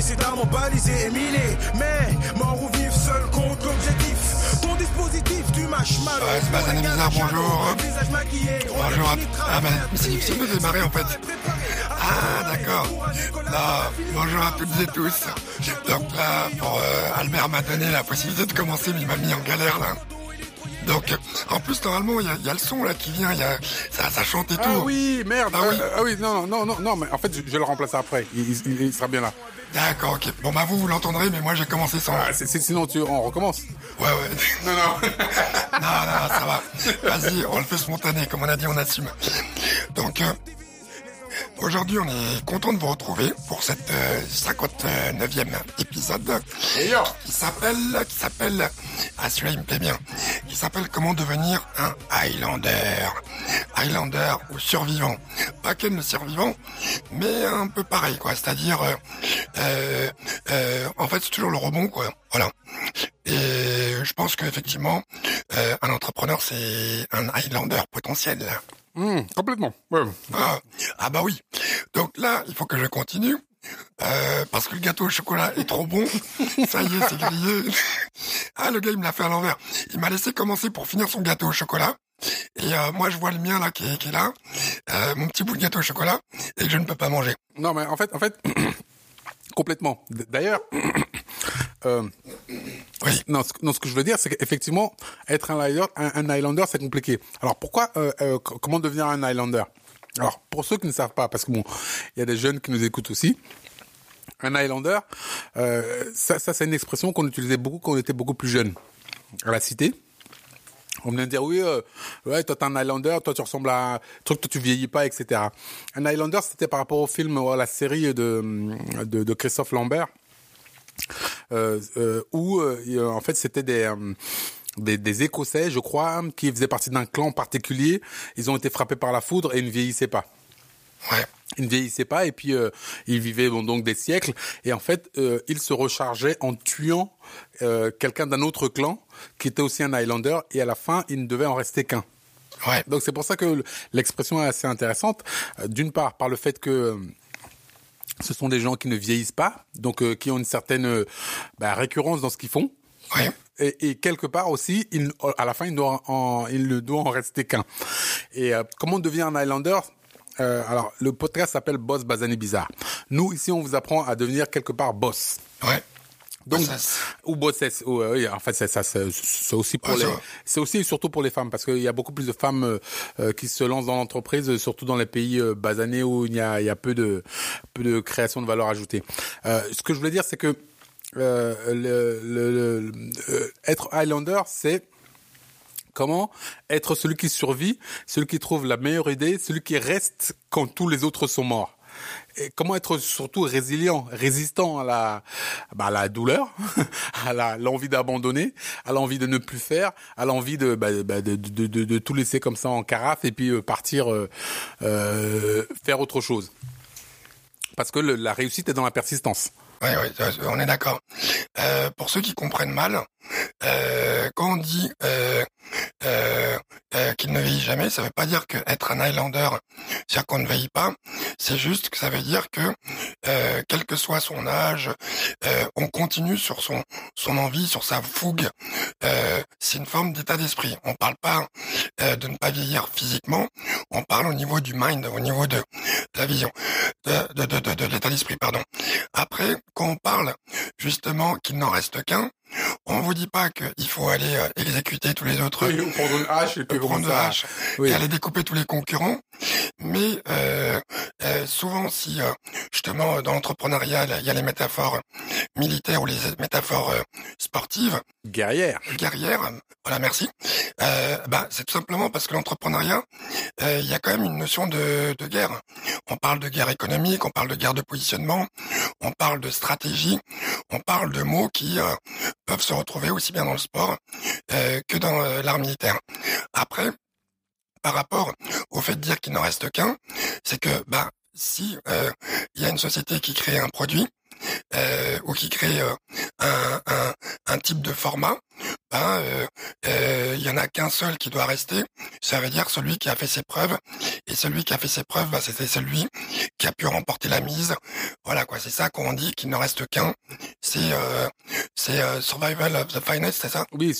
précédemment balisé et miné. Mais mort ou vif, seul compte l'objectif. Ton dispositif, tu mâches mal. Ouais, c'est pas bizarre, bonjour. Bonjour à... Ah ben, c'est difficile de démarrer en fait. Ah d'accord. Là, bonjour à toutes et tous. Donc là, pour euh, Albert m'a donné la possibilité de commencer, mais il m'a mis en galère là. Donc, en plus, normalement, il y a, le son là qui vient, y a, ça, ça chante et tout. Ah oui, merde. Ah oui, euh, ah oui non, non, non, non, mais en fait, je, vais le remplacer après. Il, sera bien là. D'accord, ok. Bon, bah vous, vous l'entendrez, mais moi, j'ai commencé sans. Ah, sinon, tu, on recommence. Ouais, ouais. Non, non. non, non, ça va. Vas-y, on le fait spontané, comme on a dit, on assume. Donc, euh, Aujourd'hui, on est content de vous retrouver pour cette 59e euh, épisode qui s'appelle, qui s'appelle, ah celui-là il me plaît bien, qui s'appelle Comment devenir un Highlander. Highlander ou survivant. Pas qu'un le survivant, mais un peu pareil quoi. C'est-à-dire, euh, euh, en fait, c'est toujours le rebond quoi. Voilà. Et je pense qu'effectivement, un entrepreneur c'est un Highlander potentiel. Mmh, complètement. Ah, ah, bah oui. Donc là, il faut que je continue. Euh, parce que le gâteau au chocolat est trop bon. Ça y est, c'est grillé. ah, le gars, il me l'a fait à l'envers. Il m'a laissé commencer pour finir son gâteau au chocolat. Et euh, moi, je vois le mien là qui est, là, euh, mon petit bout de gâteau au chocolat, et que je ne peux pas manger. Non, mais en fait, en fait, complètement. D'ailleurs, euh. Non ce, que je veux dire, c'est qu'effectivement, être un Highlander, un, c'est compliqué. Alors pourquoi, euh, euh, comment devenir un Highlander? Alors pour ceux qui ne savent pas, parce que bon, il y a des jeunes qui nous écoutent aussi. Un Highlander, ça, ça c'est une expression qu'on utilisait beaucoup quand on était beaucoup plus jeune à la cité. On de dire oui, euh, ouais, toi t'es un Highlander, toi tu ressembles à un truc, toi tu vieillis pas, etc. Un Highlander, c'était par rapport au film, ou à la série de, de, de Christophe Lambert, euh, euh, où euh, en fait c'était des des, des, Écossais, je crois, qui faisaient partie d'un clan particulier. Ils ont été frappés par la foudre et ils ne vieillissaient pas. Ouais. Ils ne vieillissaient pas et puis euh, ils vivaient bon, donc des siècles et en fait euh, ils se rechargeaient en tuant euh, quelqu'un d'un autre clan qui était aussi un Highlander et à la fin il ne devait en rester qu'un. Ouais. Donc c'est pour ça que l'expression est assez intéressante. D'une part par le fait que ce sont des gens qui ne vieillissent pas, donc euh, qui ont une certaine euh, bah, récurrence dans ce qu'ils font. Et, et, quelque part aussi, il, à la fin, il, doit en, il ne doit en rester qu'un. Et euh, comment on devient un Highlander alors, le podcast s'appelle Boss Bazani Bizarre. Nous, ici, on vous apprend à devenir quelque part boss. Ouais. Donc, ou bossesse, oui, en fait, c'est ça, c'est aussi pour les, c'est aussi surtout pour les femmes, parce qu'il y a beaucoup plus de femmes euh, euh, qui se lancent dans l'entreprise, surtout dans les pays euh, basanés où il y a, il y a peu de, peu de création de valeur ajoutée. Euh, ce que je voulais dire, c'est que euh, le, le, le, être Highlander, c'est comment être celui qui survit, celui qui trouve la meilleure idée, celui qui reste quand tous les autres sont morts comment être surtout résilient, résistant à la, bah, douleur, à l'envie d'abandonner, à l'envie de ne plus faire, à l'envie de, bah, bah, tout laisser comme ça en carafe et puis euh, partir euh, euh, faire autre chose. Parce que la réussite est dans la persistance. Oui, on est d'accord. Pour ceux qui comprennent mal, quand on dit euh, euh, euh qu'il ne vieillit jamais, ça veut pas dire que être un Highlander, c'est-à-dire qu'on ne vieillit pas. C'est juste que ça veut dire que, euh, quel que soit son âge, on continue sur son son envie, sur sa fougue. c'est une forme d'état d'esprit. On parle pas de ne pas vieillir physiquement. On parle au niveau du mind, au niveau de, la vision, de, de, de, de l'état d'esprit, pardon. Après, quand on parle justement qu'il n'en reste qu'un, on vous dit pas qu'il faut aller euh, exécuter tous les autres. Oui, prendre une hache et puis prendre une hache et aller découper tous les concurrents. Mais euh, euh, souvent, si justement dans l'entrepreneuriat il y a les métaphores militaires ou les métaphores sportives, guerrières, guerrières, voilà, merci. bah, c'est tout simplement parce que l'entrepreneuriat, il y a quand même une notion de, guerre. On parle de guerre économique, on parle de guerre de positionnement, on parle de stratégie, on parle de mots qui peuvent se retrouver aussi bien dans le sport euh, que dans euh, l'art militaire. Après, par rapport au fait de dire qu'il n'en reste qu'un, c'est que bah si euh, il y a une société qui crée un produit ou qui crée un, un, un, type de format, ben il y en a qu'un seul qui doit rester. Ça veut dire celui qui a fait ses preuves. Et celui qui a fait ses preuves, ben, c'était celui qui a pu remporter la mise. Voilà quoi, c'est ça qu'on dit qu'il ne reste qu'un. C'est c'est survival of the finest, c'est ça? Oui,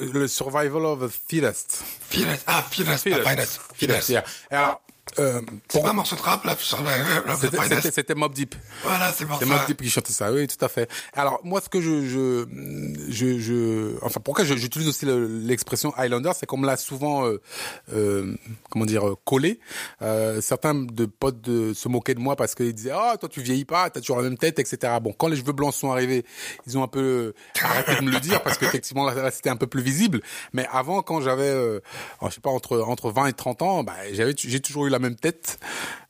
le survival of the fittest. Fittest, ah fittest, fittest. finest. Fittest. Yeah. Alors, euh, c'est pas un morceau de rap, là, C'était Mob Deep. Voilà, c'est Mob Deep qui chantait ça, oui, tout à fait. Alors, moi, ce que je, je, je, je enfin, pourquoi j'utilise aussi l'expression Highlander, c'est qu'on me l'a souvent, euh, euh, comment dire, euh, collé. Euh, certains de potes de, se moquaient de moi parce qu'ils disaient, oh, toi, tu vieillis pas, t'as toujours la même tête, etc. Bon, quand les cheveux blancs sont arrivés, ils ont un peu arrêté de me le dire parce qu'effectivement, là, c'était un peu plus visible. Mais avant, quand j'avais, euh, je sais pas, entre, entre 20 et 30 ans, bah, j'avais, j'ai toujours eu la même tête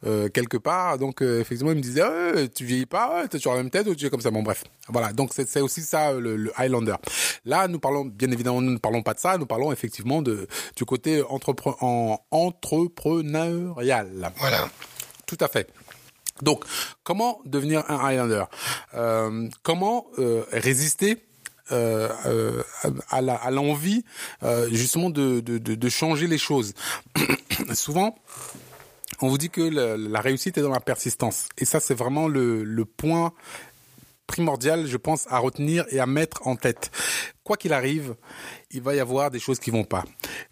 euh, quelque part. Donc euh, effectivement, il me disait oh, tu vieillis pas, tu as toujours la même tête ou tu es comme ça. Bon bref, voilà. Donc c'est aussi ça le, Highlander. Là, nous parlons bien évidemment, nous ne parlons pas de ça. Nous parlons effectivement de du côté entrepre en entrepreneurial. Voilà. Tout à fait. Donc, comment devenir un Highlander? Euh, Comment résister euh, à l'envie justement de, de, de, changer les choses? Souvent, on vous dit que la, réussite est dans la persistance. Et ça, c'est vraiment le, point primordial, je pense, à retenir et à mettre en tête. Quoi qu'il arrive, il va y avoir des choses qui vont pas.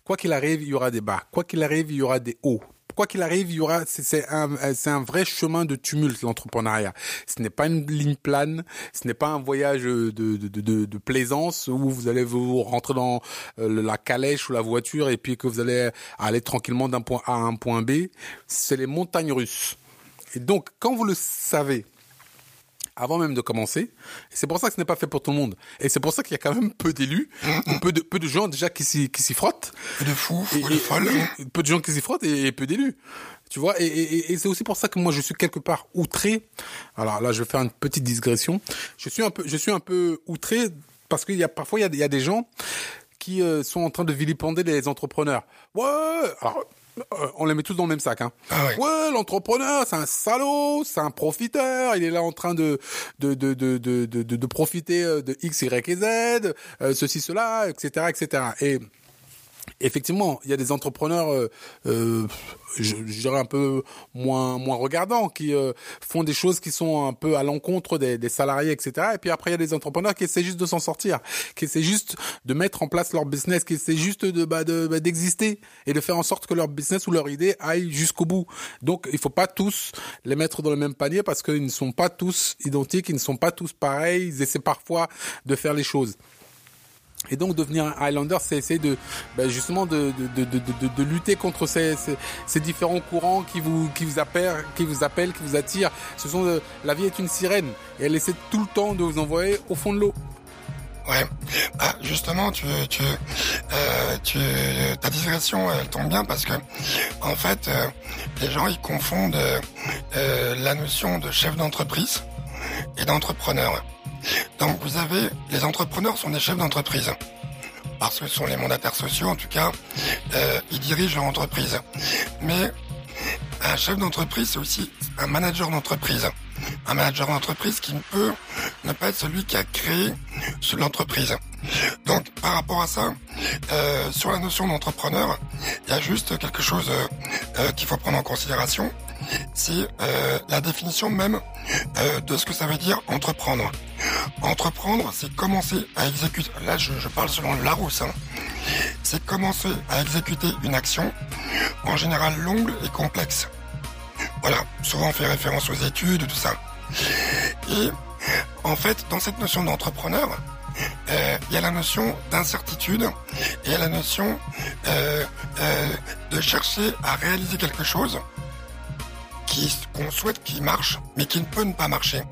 Quoi qu'il arrive, il y aura des bas. Quoi qu'il arrive, il y aura des hauts quoi qu'il arrive, il y aura, c'est un, c'est un vrai chemin de tumulte, l'entrepreneuriat. Ce n'est pas une ligne plane, ce n'est pas un voyage de, de, de, de, plaisance où vous allez vous rentrer dans euh, la calèche ou la voiture et puis que vous allez aller tranquillement d'un point A à un point B. C'est les montagnes russes. Et donc, quand vous le savez, avant même de commencer. C'est pour ça que ce n'est pas fait pour tout le monde. Et c'est pour ça qu'il y a quand même peu d'élus, peu de peu de gens déjà qui s'y qui s'y frottent. Peu de fous, fous de folles. Peu de gens qui s'y frottent et, peu d'élus. Tu vois, et, et, et c'est aussi pour ça que moi je suis quelque part outré. Alors là, je vais faire une petite digression. Je suis un peu, je suis un peu outré parce qu'il y a parfois il y a, il y a des gens qui euh, sont en train de vilipender les entrepreneurs. Ouais, alors euh, on les met tous dans le même sac. Hein. Ah ouais, l'entrepreneur, c'est un salaud, c'est un profiteur. Il est là en train de de de de de de, de profiter euh, de X, Y et Z, euh, ceci, cela, etc., etc. Et effectivement, il y a des entrepreneurs, euh, euh, je, dirais un peu moins moins regardants, qui euh, font des choses qui sont un peu à l'encontre des, des, salariés, etc. Et puis après, il y a des entrepreneurs qui essaient juste de s'en sortir, qui essaient juste de mettre en place leur business, qui essaient juste de bah, bah, d'exister et de faire en sorte que leur business ou leur idée aille jusqu'au bout. Donc, il faut pas tous les mettre dans le même panier parce qu'ils ne sont pas tous identiques, ils ne sont pas tous pareils. Ils essaient parfois de faire les choses. Et donc devenir un Highlander, c'est essayer de ben justement de, de, de, de, lutter contre ces, ces, différents courants qui vous qui vous appellent, qui vous qui vous attirent. Ce sont euh, la vie est une sirène et elle essaie tout le temps de vous envoyer au fond de l'eau. Ouais, bah, justement, tu, tu, euh, tu, ta digression elle tombe bien parce que en fait, euh, les gens ils confondent la notion de chef d'entreprise et d'entrepreneur. Donc vous avez, les entrepreneurs sont des chefs d'entreprise. Parce que ce sont les mandataires sociaux, en tout cas, euh, ils dirigent leur entreprise. Mais un chef d'entreprise, c'est aussi un manager d'entreprise. Un manager d'entreprise qui ne peut ne pas être celui qui a créé l'entreprise. Donc par rapport à ça, euh, sur la notion d'entrepreneur, il y a juste quelque chose euh, euh qu'il faut prendre en considération, c'est la définition même de ce que ça veut dire entreprendre. Entreprendre, c'est commencer à exécuter. Là, je, parle selon Larousse. Hein. C'est commencer à exécuter une action, en général longue et complexe. Voilà, souvent on fait référence aux études, tout ça. Et en fait, dans cette notion d'entrepreneur, euh, il y a la notion d'incertitude et la notion de chercher à réaliser quelque chose qu'on souhaite qu'il marche, mais qui ne peut ne pas marcher.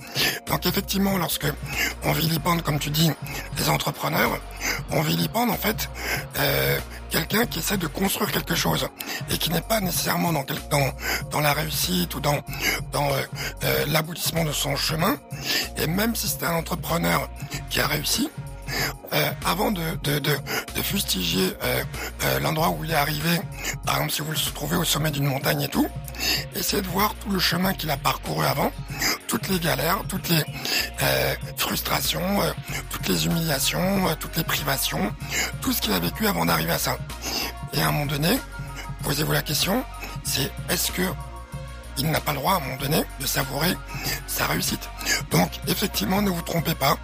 Donc effectivement, lorsque on vilipende, comme tu dis, les entrepreneurs, on vilipende en fait euh, quelqu'un qui essaie de construire quelque chose et qui n'est pas nécessairement dans, la réussite ou dans, dans euh, euh, l'aboutissement de son chemin. Et même si c'est un entrepreneur qui a réussi, euh, avant de, de, de, de fustiger euh, euh, l'endroit où il est arrivé, par exemple si vous le trouvez au sommet d'une montagne et tout, essayez de voir tout le chemin qu'il a parcouru avant, toutes les galères, toutes les frustrations, toutes les humiliations, toutes les privations, tout ce qu'il a vécu avant d'arriver à ça. Et à un moment donné, posez-vous la question, c'est est-ce que il n'a pas le droit à un moment donné de savourer sa réussite? Donc effectivement, ne vous trompez pas,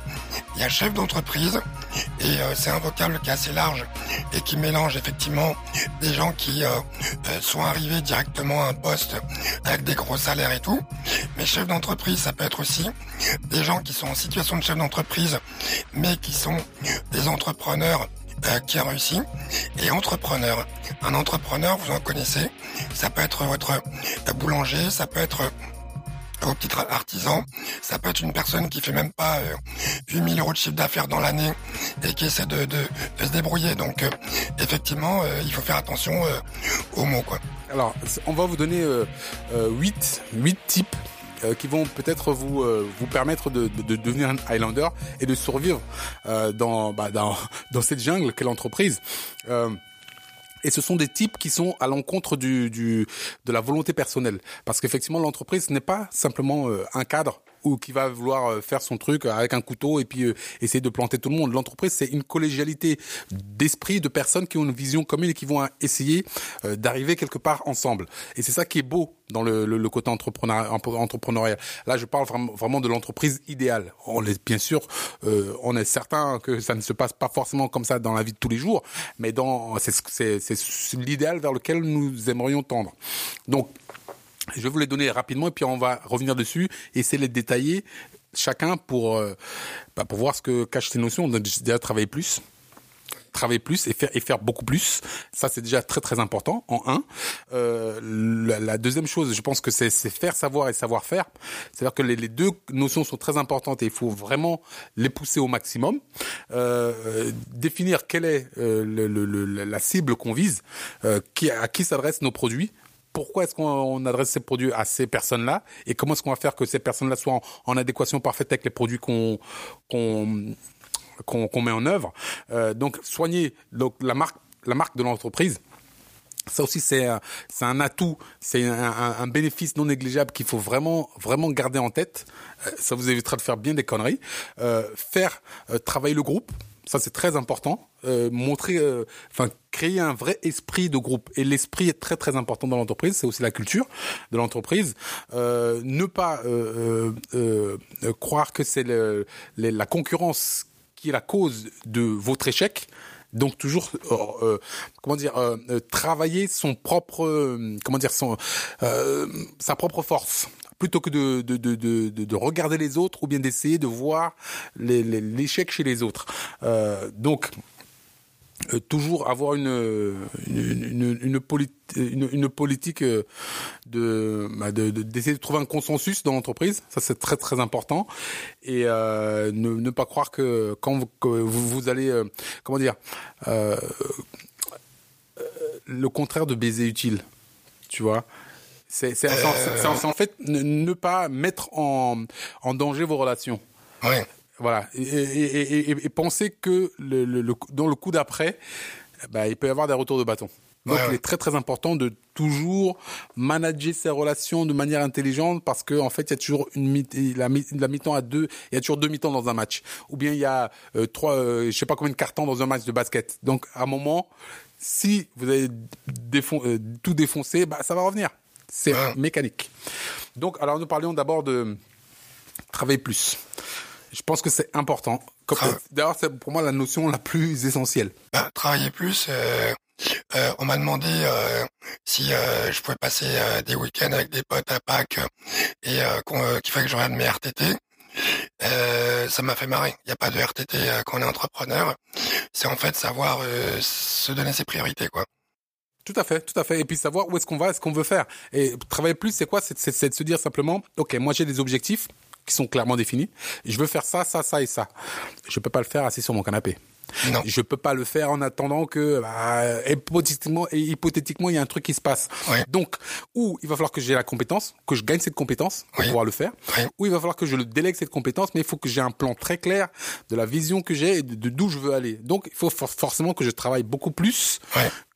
y a chef d'entreprise et euh, c'est un vocable qui est assez large et qui mélange effectivement des gens qui euh, euh, sont arrivés directement à un poste avec des gros salaires et tout. Mais chef d'entreprise, ça peut être aussi des gens qui sont en situation de chef d'entreprise mais qui sont des entrepreneurs qui a réussi et entrepreneur. Un entrepreneur, vous en connaissez, ça peut être votre boulanger, ça peut être un petit artisan, ça peut être une personne qui fait même pas 8000 euros de chiffre d'affaires dans l'année et qui essaie de, se débrouiller. Donc euh, effectivement, euh, il faut faire attention euh, aux mots. Quoi. Alors, on va vous donner 8, 8 types qui vont peut-être vous vous permettre de, devenir un Highlander et de survivre dans, bah, dans dans cette jungle qu'est l'entreprise. Et ce sont des types qui sont à l'encontre du, de la volonté personnelle. Parce qu'effectivement, l'entreprise n'est pas simplement euh, un cadre ou qui va vouloir euh, faire son truc avec un couteau et puis euh, essayer de planter tout le monde. L'entreprise, c'est une collégialité d'esprit, de personnes qui ont une vision commune et qui vont essayer euh, d'arriver quelque part ensemble. Et c'est ça qui est beau dans le, le, côté entrepreneurial. Là, je parle vraiment, de l'entreprise idéale. On est bien sûr, on est certain que ça ne se passe pas forcément comme ça dans la vie de tous les jours, mais c'est l'idéal vers lequel nous aimerions tendre. Donc je vais vous les donner rapidement et puis on va revenir dessus et essayer de les détailler chacun pour euh, bah, pour voir ce que cachent ces notions. On a déjà travaillé plus, travailler plus et faire et faire beaucoup plus. Ça c'est déjà très très important en un. Euh, la, deuxième chose, je pense que c'est faire savoir et savoir faire. C'est-à-dire que les, deux notions sont très importantes et il faut vraiment les pousser au maximum. Euh, définir quelle est euh, le, la cible qu'on vise, euh, qui, à qui s'adressent nos produits pourquoi est-ce qu'on adresse ces produits à ces personnes-là et comment est-ce qu'on va faire que ces personnes-là soient en, adéquation parfaite avec les produits qu'on qu'on qu'on met en œuvre. Euh, donc soigner donc la marque la marque de l'entreprise. Ça aussi c'est c'est un atout, c'est un, un, bénéfice non négligeable qu'il faut vraiment vraiment garder en tête. Euh, ça vous évitera de faire bien des conneries. Euh, faire euh, travailler le groupe, ça c'est très important. Euh, montrer, euh, enfin créer un vrai esprit de groupe. Et l'esprit est très très important dans l'entreprise. C'est aussi la culture de l'entreprise. Euh, ne pas euh, croire que c'est la concurrence qui est la cause de votre échec. Donc toujours, comment dire, travailler son propre, comment dire, son, sa propre force plutôt que de, de, de, de, de regarder les autres ou bien d'essayer de voir l'échec chez les autres. Euh, donc, euh, toujours avoir une une, une, une, politique euh, bah, de d'essayer de, trouver un consensus dans l'entreprise. Ça c'est très très important. Et ne, pas croire que quand vous, vous, allez comment dire le contraire de baiser utile. Tu vois? C'est euh... en fait ne, pas mettre en, en danger vos relations. Oui. Voilà. Et, et, et, et, penser que le, le, dans le coup d'après, bah, il peut y avoir des retours de bâton. Donc il est très très important de toujours manager ses relations de manière intelligente parce que en fait il y a toujours une la, la mi-temps à deux, il y a toujours deux mi-temps dans un match. Ou bien il y a euh, trois, euh, je sais pas combien de cartons dans un match de basket. Donc à un moment, si vous avez euh, tout défoncé, bah ça va revenir. C'est mécanique. Donc, alors nous parlions d'abord de travailler plus. Je pense que c'est important. D'ailleurs, c'est pour moi la notion la plus essentielle. Bah, travailler plus. Euh, euh, on m'a demandé euh, si je pouvais passer des week-ends avec des potes à Pâques et qu'il fallait que je regarde mes RTT. ça m'a fait marrer. Il n'y a pas de RTT quand on est entrepreneur. C'est en fait savoir se donner ses priorités, quoi. Tout à fait, tout à fait. Et puis savoir où est-ce qu'on va, ce qu'on veut faire. Et travailler plus, c'est quoi? C'est de se dire simplement, ok, moi j'ai des objectifs qui sont clairement définis. Je veux faire ça, ça, ça et ça. Je peux pas le faire assis sur mon canapé. Non. Je peux pas le faire en attendant que bah, hypothétiquement, hypothétiquement il y a un truc qui se passe. Donc, ou il va falloir que j'ai la compétence, que je gagne cette compétence pour pouvoir le faire, ou il va falloir que je le délègue cette compétence, mais il faut que j'ai un plan très clair de la vision que j'ai et de d'où je veux aller. Donc, il faut forcément que je travaille beaucoup plus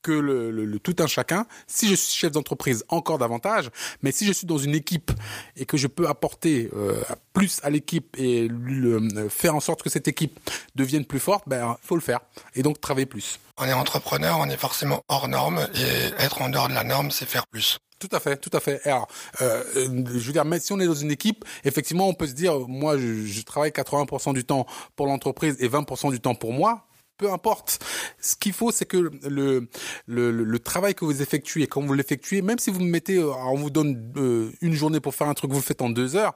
que le, le, tout un chacun. Si je suis chef d'entreprise, encore davantage. Mais si je suis dans une équipe et que je peux apporter euh, plus à l'équipe et le, faire en sorte que cette équipe devienne plus forte, ben faut le faire et donc travailler plus. On est entrepreneur, on est forcément hors norme et être en dehors de la norme, c'est faire plus. Tout à fait, tout à fait. Alors, euh, je veux dire, mais si on est dans une équipe, effectivement, on peut se dire, moi, je, je travaille 80% du temps pour l'entreprise et 20% du temps pour moi peu importe. Ce qu'il faut, c'est que le, le, le, travail que vous effectuez, quand vous l'effectuez, même si vous me mettez, euh, on vous donne euh, une journée pour faire un truc, vous le faites en deux heures,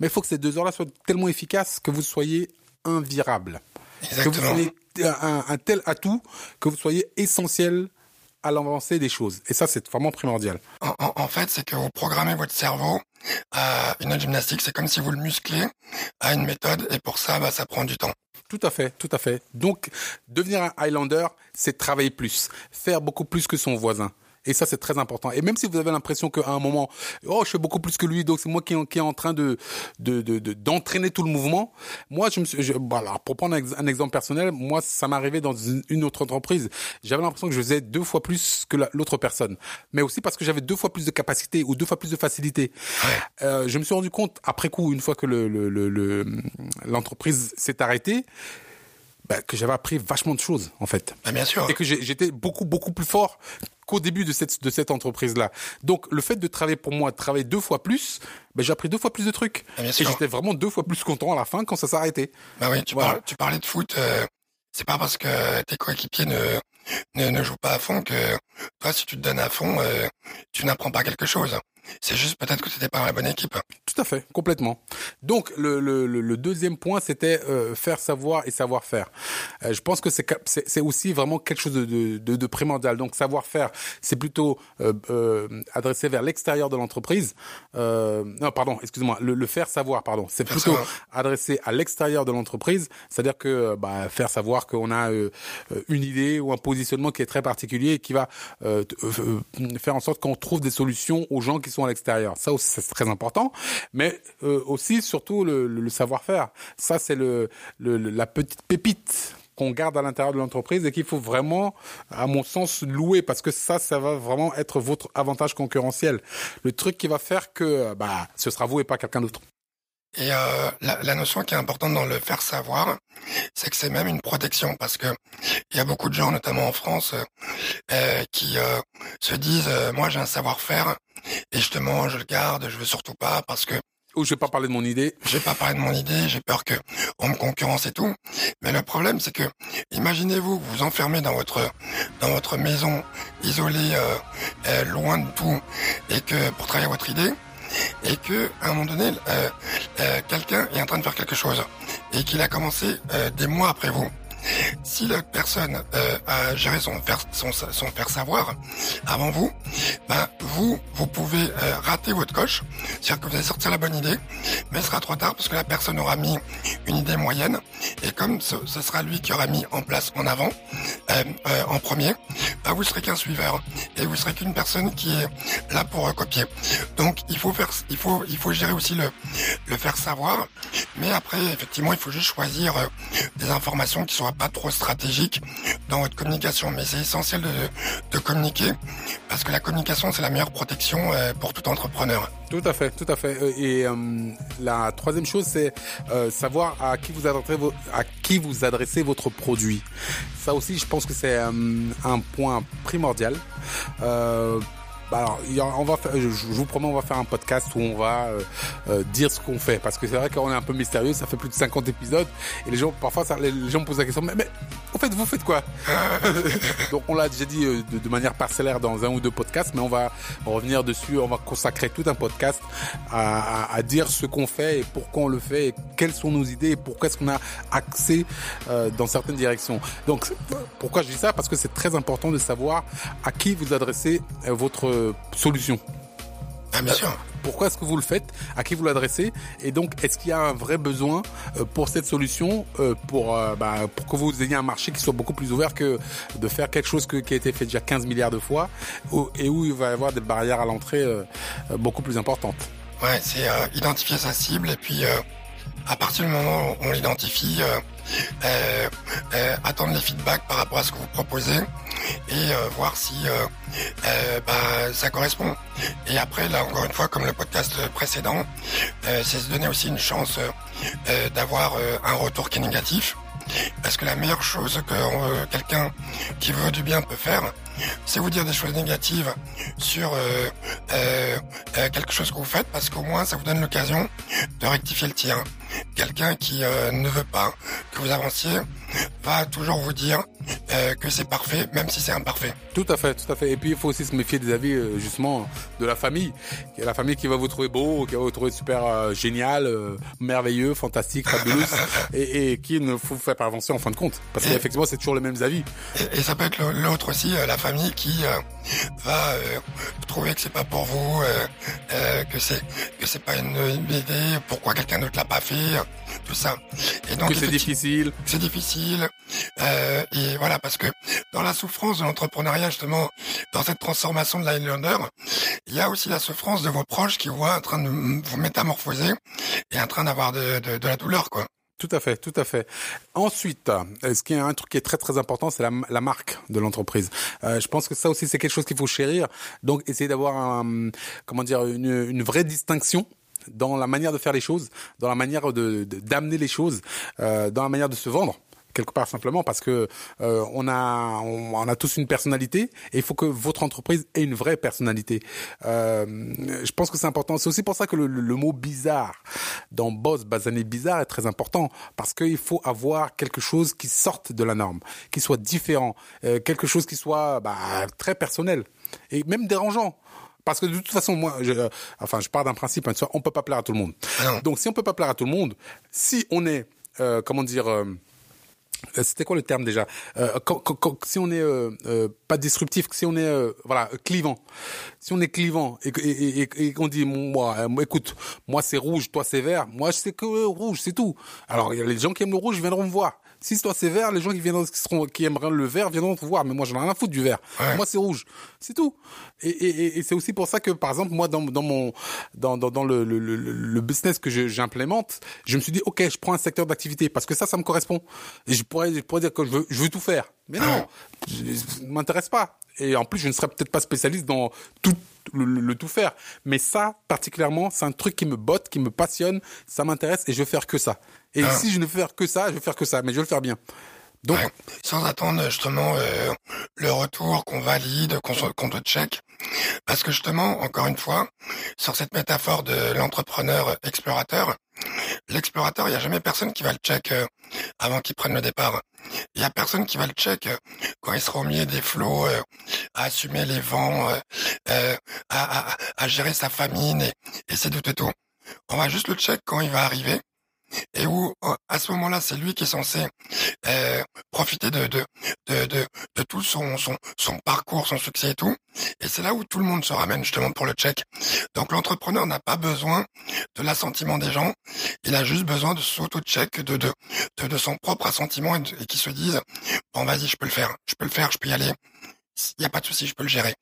mais il faut que ces deux heures-là soient tellement efficaces que vous soyez invirable. Exactement. Que vous soyez un, un tel atout que vous soyez essentiel à l'avancée des choses. Et ça, c'est vraiment primordial. En, en, fait, c'est que vous programmez votre cerveau à une gymnastique. C'est comme si vous le musclez à une méthode. Et pour ça, bah, ça prend du temps. Tout à fait, tout à fait. Donc, devenir un Highlander, c'est travailler plus, faire beaucoup plus que son voisin. Et ça, c'est très important. Et même si vous avez l'impression qu'à un moment, oh, je fais beaucoup plus que lui, donc c'est moi qui, qui est en train de d'entraîner tout le mouvement. Moi, je me suis, je, voilà, pour prendre un, exemple personnel, moi, ça m'est arrivé dans une, autre entreprise. J'avais l'impression que je faisais deux fois plus que l'autre personne, mais aussi parce que j'avais deux fois plus de capacité ou deux fois plus de facilité. Euh, je me suis rendu compte après coup, une fois que le l'entreprise le, s'est arrêtée bah, que j'avais appris vachement de choses en fait. Bah, bien sûr. Et que j'étais beaucoup beaucoup plus fort qu'au début de cette de cette entreprise là. Donc le fait de travailler pour moi, de travailler deux fois plus, bah, j'ai appris deux fois plus de trucs. Bah, et j'étais vraiment deux fois plus content à la fin quand ça s'est arrêté. Bah oui, tu, tu parlais de foot. Euh, c'est pas parce que tes coéquipiers ne, ne, ne jouent pas à fond que toi, si tu te donnes à fond, euh, tu n'apprends pas quelque chose. C'est juste peut-être que c'était pas la bonne équipe. Tout à fait, complètement. Donc le, le, le deuxième point, c'était euh, faire savoir et savoir faire. Euh, je pense que c'est c'est aussi vraiment quelque chose de, de, de primordial. Donc savoir faire, c'est plutôt euh, euh adressé vers l'extérieur de l'entreprise. non, pardon, excuse-moi. Le, le, faire savoir, pardon, c'est plutôt adressé à l'extérieur de l'entreprise. C'est-à-dire que bah, faire savoir qu'on a une idée ou un positionnement qui est très particulier et qui va faire en sorte qu'on trouve des solutions aux gens qui sont à l'extérieur. Ça aussi, c'est très important. Mais euh, aussi, surtout, le, savoir-faire. Ça, c'est le, le, la petite pépite qu'on garde à l'intérieur de l'entreprise et qu'il faut vraiment, à mon sens, louer parce que ça, ça va vraiment être votre avantage concurrentiel. Le truc qui va faire que bah, ce sera vous et pas quelqu'un d'autre. Et euh, la, la, notion qui est importante dans le faire savoir, c'est que c'est même une protection parce que il y a beaucoup de gens, notamment en France, euh, qui euh, se disent euh, moi j'ai un savoir-faire et justement je le garde, je veux surtout pas parce que ou je vais pas parler de mon idée. Je vais pas parler de mon idée, j'ai peur que on me concurrence et tout. Mais le problème, c'est que, imaginez-vous, vous vous enfermez dans votre dans votre maison, isolée, euh, loin de tout, et que pour travailler votre idée, et que à un moment donné, euh, euh, quelqu'un est en train de faire quelque chose et qu'il a commencé euh, des mois après vous. Si la personne euh, a géré son faire, son, son faire savoir avant vous, ben vous, vous pouvez euh, rater votre coche, c'est-à-dire que vous allez sortir la bonne idée, mais ce sera trop tard parce que la personne aura mis une idée moyenne, et comme ce, ce sera lui qui aura mis en place en avant, euh, euh en premier, ben vous serez qu'un suiveur, et vous serez qu'une personne qui est là pour copier. Donc il faut faire, il faut, il faut gérer aussi le, le faire savoir, mais après effectivement il faut juste choisir des informations qui pas trop stratégique dans votre communication, mais c'est essentiel de, de, communiquer parce que la communication c'est la meilleure protection euh, pour tout entrepreneur. Tout à fait, tout à fait. Euh, et euh, la troisième chose, c'est savoir à qui vous adressez à qui vous adressez votre produit. Ça aussi, je pense que c'est un point primordial. Euh, bah alors, on va faire, je, vous promets, on va faire un podcast où on va euh, euh, dire ce qu'on fait. Parce que c'est vrai qu'on est un peu mystérieux, ça fait plus de 50 épisodes. Et les gens, parfois, ça, les, gens me posent la question, mais, mais en fait, vous faites quoi? Donc, on l'a déjà dit euh, de, de, manière parcellaire dans un ou deux podcasts, mais on va revenir dessus. On va consacrer tout un podcast à, à, à dire ce qu'on fait et pourquoi on le fait et quelles sont nos idées et pourquoi est-ce qu'on a accès euh, dans certaines directions. Donc, pourquoi je dis ça? Parce que c'est très important de savoir à qui vous adressez votre solution. Ah, bien sûr. Pourquoi est-ce que vous le faites? À qui vous l'adressez? Et donc, est-ce qu'il y a un vrai besoin euh, pour cette solution euh, pour, euh, bah, pour que vous ayez un marché qui soit beaucoup plus ouvert que de faire quelque chose qui a été fait déjà 15 milliards de fois et où il va y avoir des barrières à l'entrée beaucoup plus importantes? Ouais, c'est identifier sa cible et puis à partir du moment où on l'identifie, euh, euh, attendre les feedbacks par rapport à ce que vous proposez et voir si bah, ça correspond. Et après, là, encore une fois, comme le podcast précédent, c'est se donner aussi une chance d'avoir un retour qui est négatif. Parce que la meilleure chose que quelqu'un qui veut du bien peut faire, c'est vous dire des choses négatives sur euh, euh, euh, quelque chose que vous faites, parce qu'au moins ça vous donne l'occasion de rectifier le tir. Quelqu'un qui ne veut pas que vous avanciez va toujours vous dire que c'est parfait, même si c'est imparfait. Tout à fait, tout à fait. Et puis il faut aussi se méfier des avis justement de la famille. Il y a la famille qui va vous trouver beau, qui va vous trouver super génial, merveilleux, fantastique, fabuleux, et, qui ne vous fait pas avancer en fin de compte. Parce qu'effectivement c'est toujours les mêmes avis. Et, et ça peut être l'autre aussi, la famille qui euh, va euh, trouver que c'est pas pour vous, euh, que c'est que c'est pas une, idée, pourquoi quelqu'un d'autre l'a pas fait, tout ça. Et donc c'est difficile. C'est difficile. Et voilà parce que dans la souffrance de l'entrepreneuriat justement, dans cette transformation de Highlander, il y a aussi la souffrance de vos proches qui voient en train de vous métamorphoser et en train d'avoir de, la douleur quoi. Tout à fait, tout à fait. Ensuite, euh, ce qui est un truc qui est très très important, c'est la, marque de l'entreprise. Euh, je pense que ça aussi c'est quelque chose qu'il faut chérir. Donc essayer d'avoir comment dire une, vraie distinction dans la manière de faire les choses, dans la manière de d'amener les choses, euh, dans la manière de se vendre quelque part simplement parce que euh, on a on, a tous une personnalité et il faut que votre entreprise ait une vraie personnalité. Euh, je pense que c'est important. C'est aussi pour ça que le, le, mot bizarre dans boss basané bizarre est très important parce qu'il faut avoir quelque chose qui sorte de la norme, qui soit différent, euh, quelque chose qui soit bah, très personnel et même dérangeant. Parce que de toute façon, moi, je, enfin, je pars d'un principe, hein, on peut pas plaire à tout le monde. Ah Donc, si on peut pas plaire à tout le monde, si on est, euh, comment dire, euh, euh, c'était quoi le terme déjà? Euh, quand, quand, Si on est euh, euh, pas disruptif, si on est euh, voilà clivant, si on est clivant et, et, et, et qu'on dit moi, écoute, moi c'est rouge, toi c'est vert, moi je sais que rouge, c'est tout. Alors il y a les gens qui aiment le rouge viendront me voir. Si toi c'est vert, les gens qui viendront, qui seront, qui aimeraient le vert viendront te voir. Mais moi j'en ai rien à foutre du vert. Moi c'est rouge, c'est tout. Et, et, et c'est aussi pour ça que par exemple moi dans, dans mon dans dans, dans le, le, le, le, business que j'implémente, je me suis dit ok je prends un secteur d'activité parce que ça ça me correspond. Et je pourrais je pourrais dire que je veux je veux tout faire. Mais non, ne m'intéresse pas. Et en plus je ne serais peut-être pas spécialiste dans tout le, tout faire. Mais ça, particulièrement, c'est un truc qui me botte, qui me passionne, ça m'intéresse et je veux faire que ça. Et ah. si je ne faire que ça, je vais faire que ça, mais je veux le faire bien. Donc, sans attendre justement euh, le retour qu'on valide, qu'on te check, parce que justement, encore une fois, sur cette métaphore de l'entrepreneur explorateur, l'explorateur, il n'y a jamais personne qui va le check euh, avant qu'il prenne le départ. Il n'y a personne qui va le check euh, quand il sera au milieu des flots, à assumer les vents, à, à, gérer sa famine et, et c'est tout et tout. On va juste le check quand il va arriver et où à ce moment-là c'est lui qui est censé euh, profiter de de, de de, tout son, son son parcours, son succès et tout. Et c'est là où tout le monde se ramène justement pour le check. Donc l'entrepreneur n'a pas besoin de l'assentiment des gens, il a juste besoin de s'auto-check, de de, de son propre assentiment et, et qui se dise bon vas-y je peux le faire, je peux le faire, je peux y aller il n'y a pas de souci, je peux le gérer.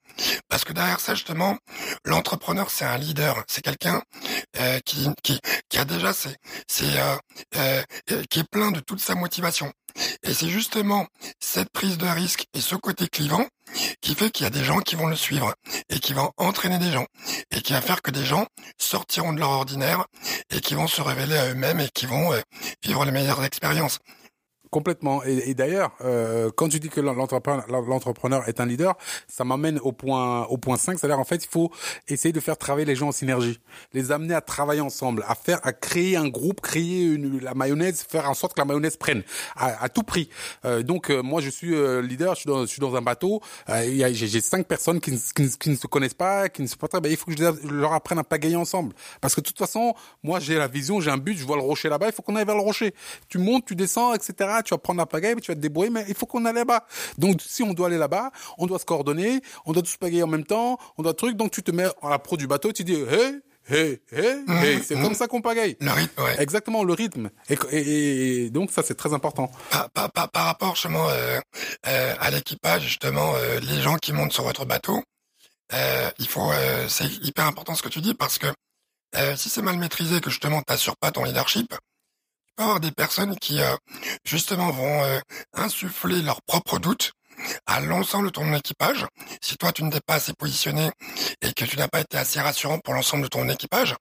Parce que derrière ça, justement, l'entrepreneur, c'est un leader, c'est quelqu'un euh, qui, a déjà, c'est, euh, euh, qui est plein de toute sa motivation. Et c'est justement cette prise de risque et ce côté clivant qui fait qu'il y a des gens qui vont le suivre et qui vont entraîner des gens et qui va faire que des gens sortiront de leur ordinaire et qui vont se révéler à eux-mêmes et qui vont vivre les meilleures expériences. Complètement. Et, d'ailleurs, euh, quand tu dis que l'entrepreneur, est un leader, ça m'amène au point au point 5, c'est-à-dire en fait, il faut essayer de faire travailler les gens en synergie, les amener à travailler ensemble, à faire, à créer un groupe, créer une, la mayonnaise, faire en sorte que la mayonnaise prenne à, à tout prix. Euh, donc euh, moi, je suis euh, leader, je suis dans, je suis dans un bateau, euh, j'ai cinq personnes qui, ne se connaissent pas, qui ne se pas très, ben, il faut que je leur apprenne à pagayer ensemble, parce que de toute façon, moi j'ai la vision, j'ai un but, je vois le rocher là-bas, il faut qu'on aille vers le rocher. Tu montes, tu descends, etc tu vas prendre la pagaille, tu vas te débrouiller, mais il faut qu'on aille là-bas. Donc, si on doit aller là-bas, on doit se coordonner, on doit tous pagayer en même temps, on doit truc, donc tu te mets à la pro du bateau, tu dis, hey, hey, hey, hey. C'est comme ça qu'on pagaille. Le rythme, ouais. Exactement, le rythme. Et, donc, ça, c'est très important. Par, par, par, rapport, justement, euh, euh, à l'équipage, justement, euh, les gens qui montent sur votre bateau, il faut, c'est hyper important ce que tu dis parce que si c'est mal maîtrisé, que justement, t'assures pas ton leadership, avoir des personnes qui euh, justement vont euh, insuffler leurs propres doutes à l'ensemble de ton équipage. Si toi tu ne t'es pas assez positionné et que tu n'as pas été assez rassurant pour l'ensemble de ton équipage,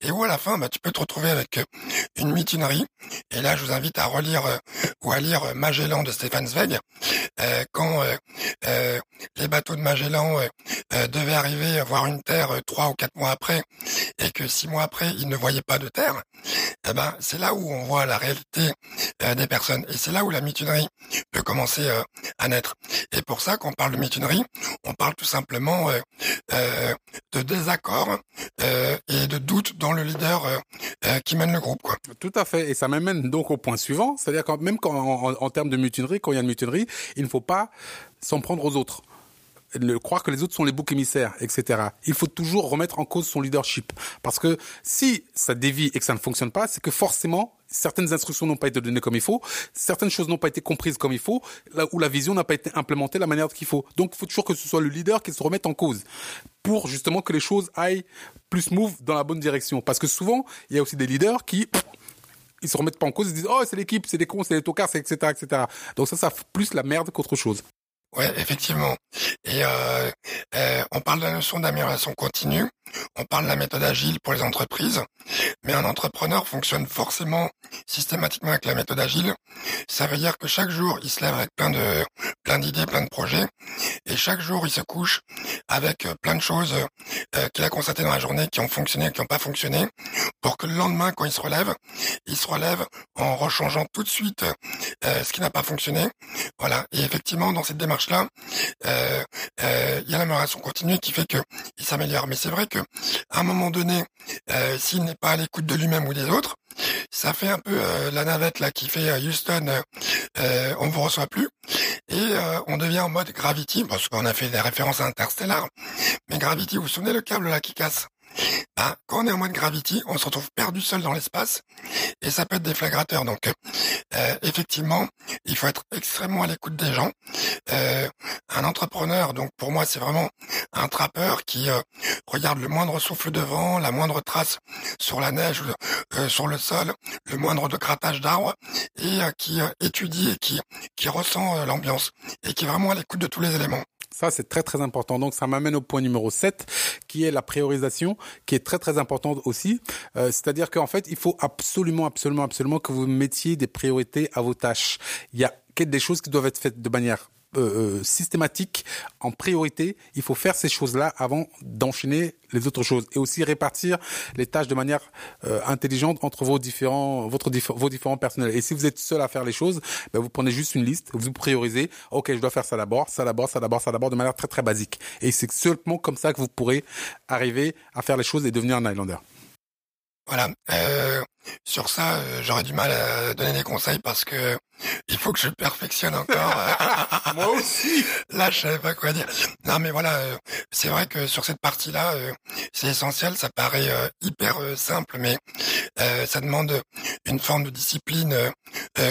et où à la fin, bah, tu peux te retrouver avec une mutinerie. Et là, je vous invite à relire ou à lire Magellan de Stéphane Zweig. quand les bateaux de Magellan devaient arriver à voir une terre trois ou quatre mois après, et que six mois après, ils ne voyaient pas de terre, eh ben, c'est là où on voit la réalité euh, des personnes. Et c'est là où la mutinerie peut commencer euh, à naître. Et pour ça, quand on parle de mutinerie, on parle tout simplement euh, de désaccord et de doute dans le leader qui mène le groupe. Tout à fait. Et ça m'amène donc au point suivant. C'est-à-dire que même quand, en, en termes de mutinerie, quand il y a une mutinerie, il ne faut pas s'en prendre aux autres le, croire que les autres sont les boucs émissaires, etc. Il faut toujours remettre en cause son leadership. Parce que si ça dévie et que ça ne fonctionne pas, c'est que forcément, certaines instructions n'ont pas été données comme il faut, certaines choses n'ont pas été comprises comme il faut, là où la vision n'a pas été implémentée la manière qu'il faut. Donc, il faut toujours que ce soit le leader qui se remette en cause pour justement que les choses aillent plus move dans la bonne direction. Parce que souvent, il y a aussi des leaders qui ils se remettent pas en cause, ils disent oh c'est l'équipe, c'est des cons, c'est des tocards, etc., etc. Donc ça, ça fout plus la merde qu'autre chose. Ouais, effectivement. Et euh, euh, on parle de la notion d'amélioration continue, on parle de la méthode agile pour les entreprises, mais un entrepreneur fonctionne forcément systématiquement avec la méthode agile. Ça veut dire que chaque jour, il se lève avec plein de plein d'idées, plein de projets, et chaque jour, il se couche avec euh, plein de choses euh, qu'il a constatées dans la journée qui ont fonctionné, qui n'ont pas fonctionné, pour que le lendemain, quand il se relève, il se relève en rechangeant tout de suite euh, ce qui n'a pas fonctionné. Voilà. Et effectivement, dans cette démarche-là, il y a l'amélioration continue qui fait que il s'améliore. Mais c'est vrai que à un moment donné, s'il n'est pas à l'écoute de lui-même ou des autres, ça fait un peu la navette là qui fait Houston, euh, on vous reçoit plus, et on devient en mode Gravity, parce qu'on a fait des références à. Mais Gravity, vous vous souvenez le câble là qui casse? Bah, quand on est en mode gravity, on se retrouve perdu seul dans l'espace et ça peut être déflagrateur. Donc, euh, effectivement, il faut être extrêmement à l'écoute des gens. Euh, un entrepreneur, donc pour moi, c'est vraiment un trappeur qui euh, regarde le moindre souffle de vent, la moindre trace sur la neige, sur le sol, le moindre de grattage d'arbres et qui étudie et qui, qui ressent l'ambiance et qui est vraiment à l'écoute de tous les éléments. Ça, c'est très très important. Donc, ça m'amène au point numéro 7, qui est la priorisation, qui est très très importante aussi. Euh, c'est-à-dire qu'en fait, il faut absolument, absolument, absolument que vous mettiez des priorités à vos tâches. Il y a des choses qui doivent être faites de manière euh, euh, systématique, en priorité. Il faut faire ces choses-là avant d'enchaîner les autres choses et aussi répartir les tâches de manière euh, intelligente entre vos différents, vos différents personnels. Et si vous êtes seul à faire les choses, ben vous prenez juste une liste, vous priorisez. Ok, je dois faire ça d'abord, ça d'abord, ça d'abord, ça d'abord, de manière très très basique. Et c'est seulement comme ça que vous pourrez arriver à faire les choses et devenir un Highlander. Voilà. Sur ça, euh, j'aurais du mal à donner des conseils parce que il faut que je perfectionne encore. Moi aussi. Là, je savais pas quoi dire. Non, mais voilà, euh, c'est vrai que sur cette partie-là, c'est essentiel. Ça paraît hyper simple, mais ça demande une forme de discipline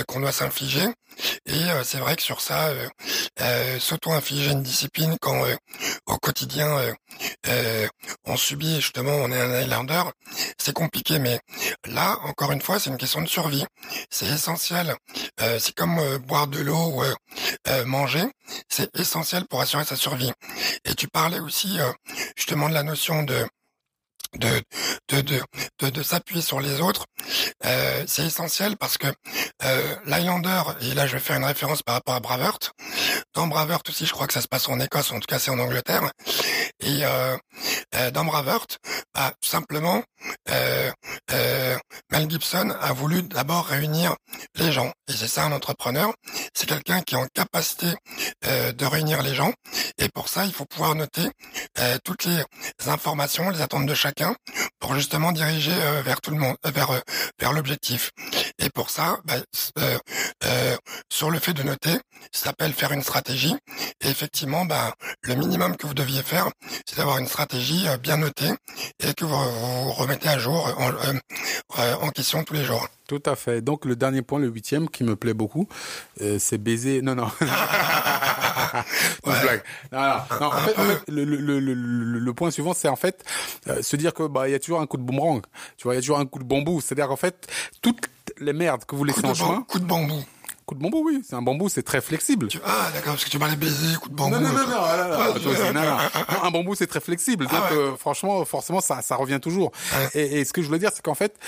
qu'on doit s'infliger. Et c'est vrai que sur ça, s'auto-infliger une discipline quand au quotidien on subit justement, on est un Highlander, c'est compliqué. Mais là, encore une fois, c'est une question de survie. C'est essentiel. Euh, c'est comme euh, boire de l'eau ou euh, manger. C'est essentiel pour assurer sa survie. Et tu parlais aussi justement de la notion de de de de, de, s'appuyer sur les autres, c'est essentiel parce que euh, et là je vais faire une référence par rapport à Bravert, dans Bravert aussi je crois que ça se passe en Écosse, en tout cas c'est en Angleterre, et dans Bravert, simplement, euh, Mel Gibson a voulu d'abord réunir les gens. Et c'est ça un entrepreneur, c'est quelqu'un qui est en capacité euh, de réunir les gens. Et pour ça, il faut pouvoir noter euh, toutes les informations, les attentes de chacun, pour justement diriger euh, vers tout le monde, vers vers l'objectif. Et pour ça, bah, sur le fait de noter, ça s'appelle faire une stratégie. Et effectivement, bah, le minimum que vous deviez faire, c'est d'avoir une stratégie bien notée et que vous, remettez à jour en question tous les jours. Tout à fait. Donc le dernier point, le huitième, qui me plaît beaucoup, euh, c'est baiser. Non, non. blague. Non, non. en fait, le, le, le, le, point suivant, c'est en fait euh, se dire que bah il y a toujours un coup de boomerang. Tu vois, il y a toujours un coup de bambou. C'est-à-dire qu'en fait, toutes les merdes que vous laissez en chemin. Coup de bambou Coup de bambou, oui. C'est un bambou, c'est très flexible. Ah, d'accord, parce que tu parlais baiser, coup de bambou. Non, non, non, non, non, non, non, Un bambou, c'est très flexible. Ah donc, euh, franchement, forcément, ça, ça revient toujours. Et, et, ce que je voulais dire, c'est qu'en fait,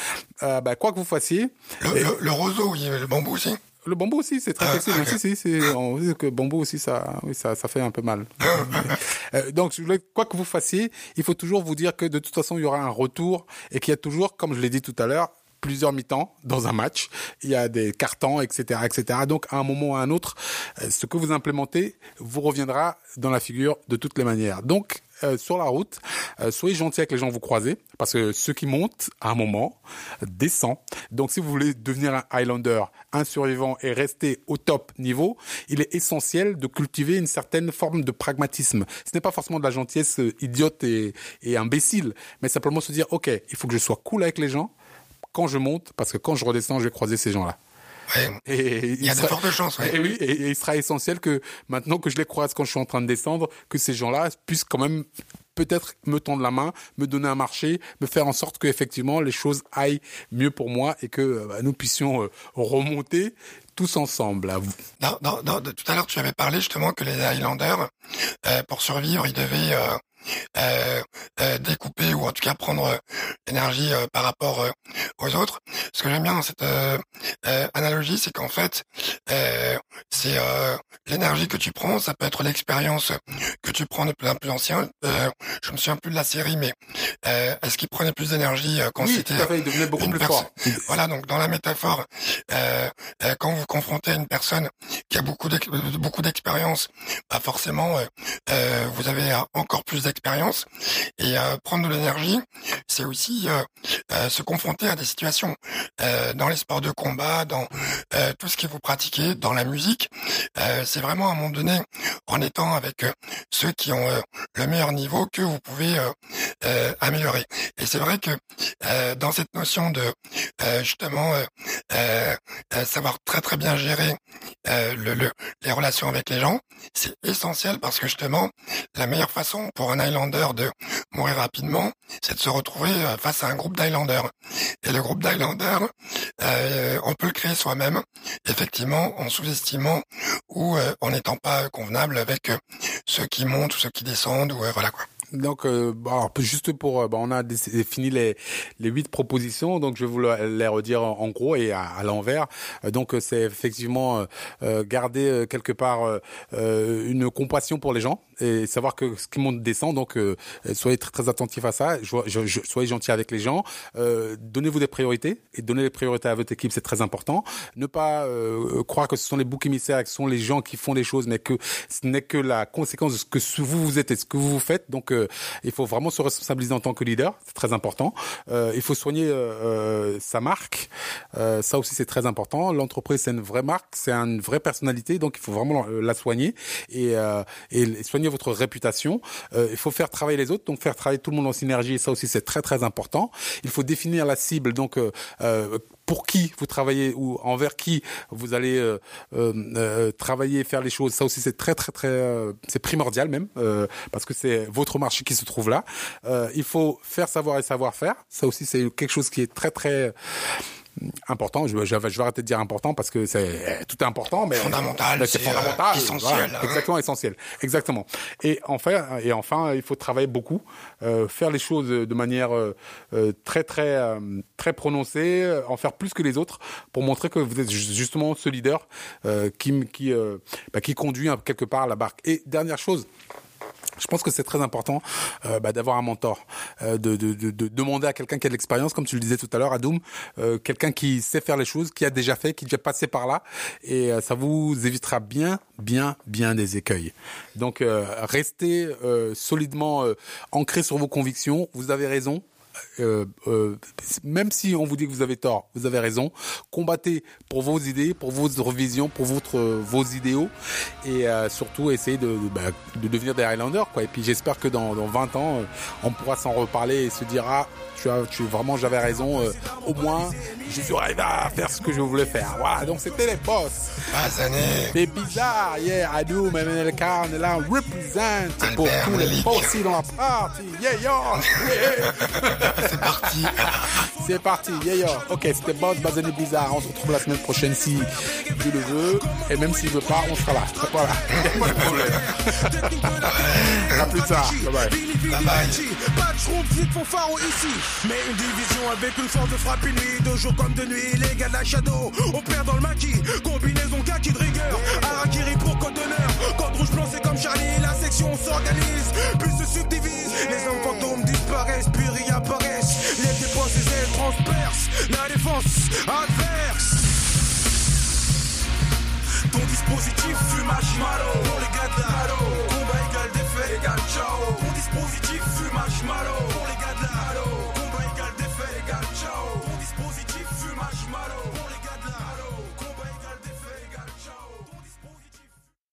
euh, bah, quoi que vous fassiez. Le, le, roseau, oui, le bambou aussi. Le bambou aussi, c'est très ah, flexible. Okay. Si, si, on dit que bambou aussi, ça, oui, ça, ça fait un peu mal. euh, donc, quoi que vous fassiez, il faut toujours vous dire que de toute façon, il y aura un retour et qu'il y a toujours, comme je l'ai dit tout à l'heure, plusieurs mi-temps dans un match. Il y a des cartons, etc., etc. Donc, à un moment ou à un autre, euh, ce que vous implémentez vous reviendra dans la figure de toutes les manières. Donc, euh, sur la route, euh, soyez gentil avec les gens que vous croisez, parce que ceux qui montent, à un moment, descendent. Donc, si vous voulez devenir un Highlander, un survivant et rester au top niveau, il est essentiel de cultiver une certaine forme de pragmatisme. Ce n'est pas forcément de la gentillesse idiote et, et imbécile, mais simplement se dire, OK, il faut que je sois cool avec les gens, quand je monte, parce que quand je redescends, je vais croiser ces gens-là. Et il y a de fortes chances. Ouais. Et oui, et, il sera essentiel que maintenant que je les croise quand je suis en train de descendre, que ces gens-là puissent quand même peut-être me tendre la main, me donner un marché, me faire en sorte que effectivement les choses aillent mieux pour moi et que bah, nous puissions euh, remonter tous ensemble. Non, non, non, tout à l'heure, tu avais parlé justement que les Highlanders, euh, pour survivre, ils devaient euh, euh, euh, découper ou en tout cas prendre euh, l'énergie euh, par rapport aux autres. Ce que j'aime bien dans cette analogie, c'est qu'en fait, c'est l'énergie que tu prends, ça peut être l'expérience que tu prends de plus en plus ancien. je me souviens plus de la série, mais est-ce qu'il prenait plus d'énergie quand oui, c'était il devenait beaucoup plus fort. Voilà, donc dans la métaphore, quand vous confrontez une personne qui a beaucoup beaucoup d'expérience, bah forcément, vous avez encore plus d'expérience Et euh, prendre de l'énergie, c'est aussi euh, euh, se confronter à des situations dans les sports de combat, dans tout ce que vous pratiquez, dans la musique. c'est vraiment à un moment donné, en étant avec ceux qui ont le meilleur niveau, que vous pouvez améliorer. Et c'est vrai que dans cette notion de justement savoir très très bien gérer le, le, les relations avec les gens, c'est essentiel parce que justement, la meilleure façon pour un De mourir rapidement, c'est de se retrouver euh, face à un groupe d'Highlanders. Et le groupe d'Highlanders, euh, on peut le créer soi-même, effectivement, en sous-estimant ou euh, en n'étant pas convenable avec ceux qui montent ou ceux qui descendent, ou voilà quoi. Donc, euh, alors, juste pour, euh, bah, on a défini les les huit propositions, donc je vais vous les redire en, gros et à, à l'envers. Euh, donc, c'est effectivement euh, garder quelque part une compassion pour les gens et savoir que ce qui monte descend. Donc, soyez très très attentifs à ça. Je, je, soyez gentil avec les gens. Donnez-vous des priorités et donner les priorités à votre équipe, c'est très important. Ne pas croire que ce sont les boucs émissaires, que ce sont les gens qui font les choses, mais que ce n'est que la conséquence de ce que vous vous êtes et ce que vous vous faites. Donc il faut vraiment se responsabiliser en tant que leader, c'est très important. Euh, il faut soigner euh, euh, sa marque, ça aussi c'est très important. L'entreprise c'est une vraie marque, c'est une vraie personnalité, donc il faut vraiment la soigner et, soigner votre réputation. il faut faire travailler les autres, donc faire travailler tout le monde en synergie, ça aussi c'est très très important. Il faut définir la cible, donc pour qui vous travaillez ou envers qui vous allez euh, euh, euh travailler, faire les choses. Ça aussi, c'est très très très, euh, c'est primordial même parce que c'est votre marché qui se trouve là. il faut faire savoir et savoir faire. Ça aussi, c'est quelque chose qui est très très important. Je, je, vais arrêter de dire important parce que c'est tout est important, mais fondamental, c'est fondamental, essentiel, hein. exactement essentiel, exactement. Et enfin, et enfin, il faut travailler beaucoup, euh, faire les choses de manière euh, très très euh, très prononcée, en faire plus que les autres pour montrer que vous êtes justement ce leader euh, qui qui bah, qui conduit quelque part la barque. Et dernière chose. Je pense que c'est très important euh, bah, d'avoir un mentor, euh, de, de, de, de, demander à quelqu'un qui a de l'expérience, comme tu le disais tout à l'heure, Adoum, euh, quelqu'un qui sait faire les choses, qui a déjà fait, qui est déjà passé par là, et euh, ça vous évitera bien, bien, bien des écueils. Donc euh, restez solidement ancré sur vos convictions. Vous avez raison. Euh, euh, même si on vous dit que vous avez tort, vous avez raison. Combattez pour vos idées, pour votre vision, pour votre vos idéaux, et euh, surtout essayez bah, de, devenir des Highlanders, quoi. Et puis j'espère que dans, dans 20 ans, euh, on pourra s'en reparler et se dire ah, tu as, tu vraiment j'avais raison. Euh, au moins, je suis arrivé à faire ce que je voulais faire. Voilà. Donc c'était les boss. C'est bizarre, yeah. Adou, MNLK, on est là, on représente pour tous les boss dans la partie. Yeah, yo. Yeah. C'est parti. C'est parti, yeah, yo. Ok, c'était Boss, Bazané Bizarre. On se retrouve la semaine prochaine si Dieu le veut. Et même s'il veut pas, on sera là. Voilà. Pas de problème. à plus tard. Bye bye. Bye bye. Pas de schroom, petite fanfare ici. Mais une division avec une force de frappe nuit, de jour comme de nuit. Les gars de la shadow, on perd dans le maquis. Combinaison kaki de rigueur. Harakiri pour code d'honneur. Code rouge blanc, c'est comme Charlie. La section s'organise, puis se subdivise. Les hommes fantômes disparaissent, puis réapparaissent. Les dépenses, ailes transpercent. La défense adverse. Ton dispositif fume marshmallow Pour les gars de Combat égal défait égal ciao Ton dispositif fume marshmallow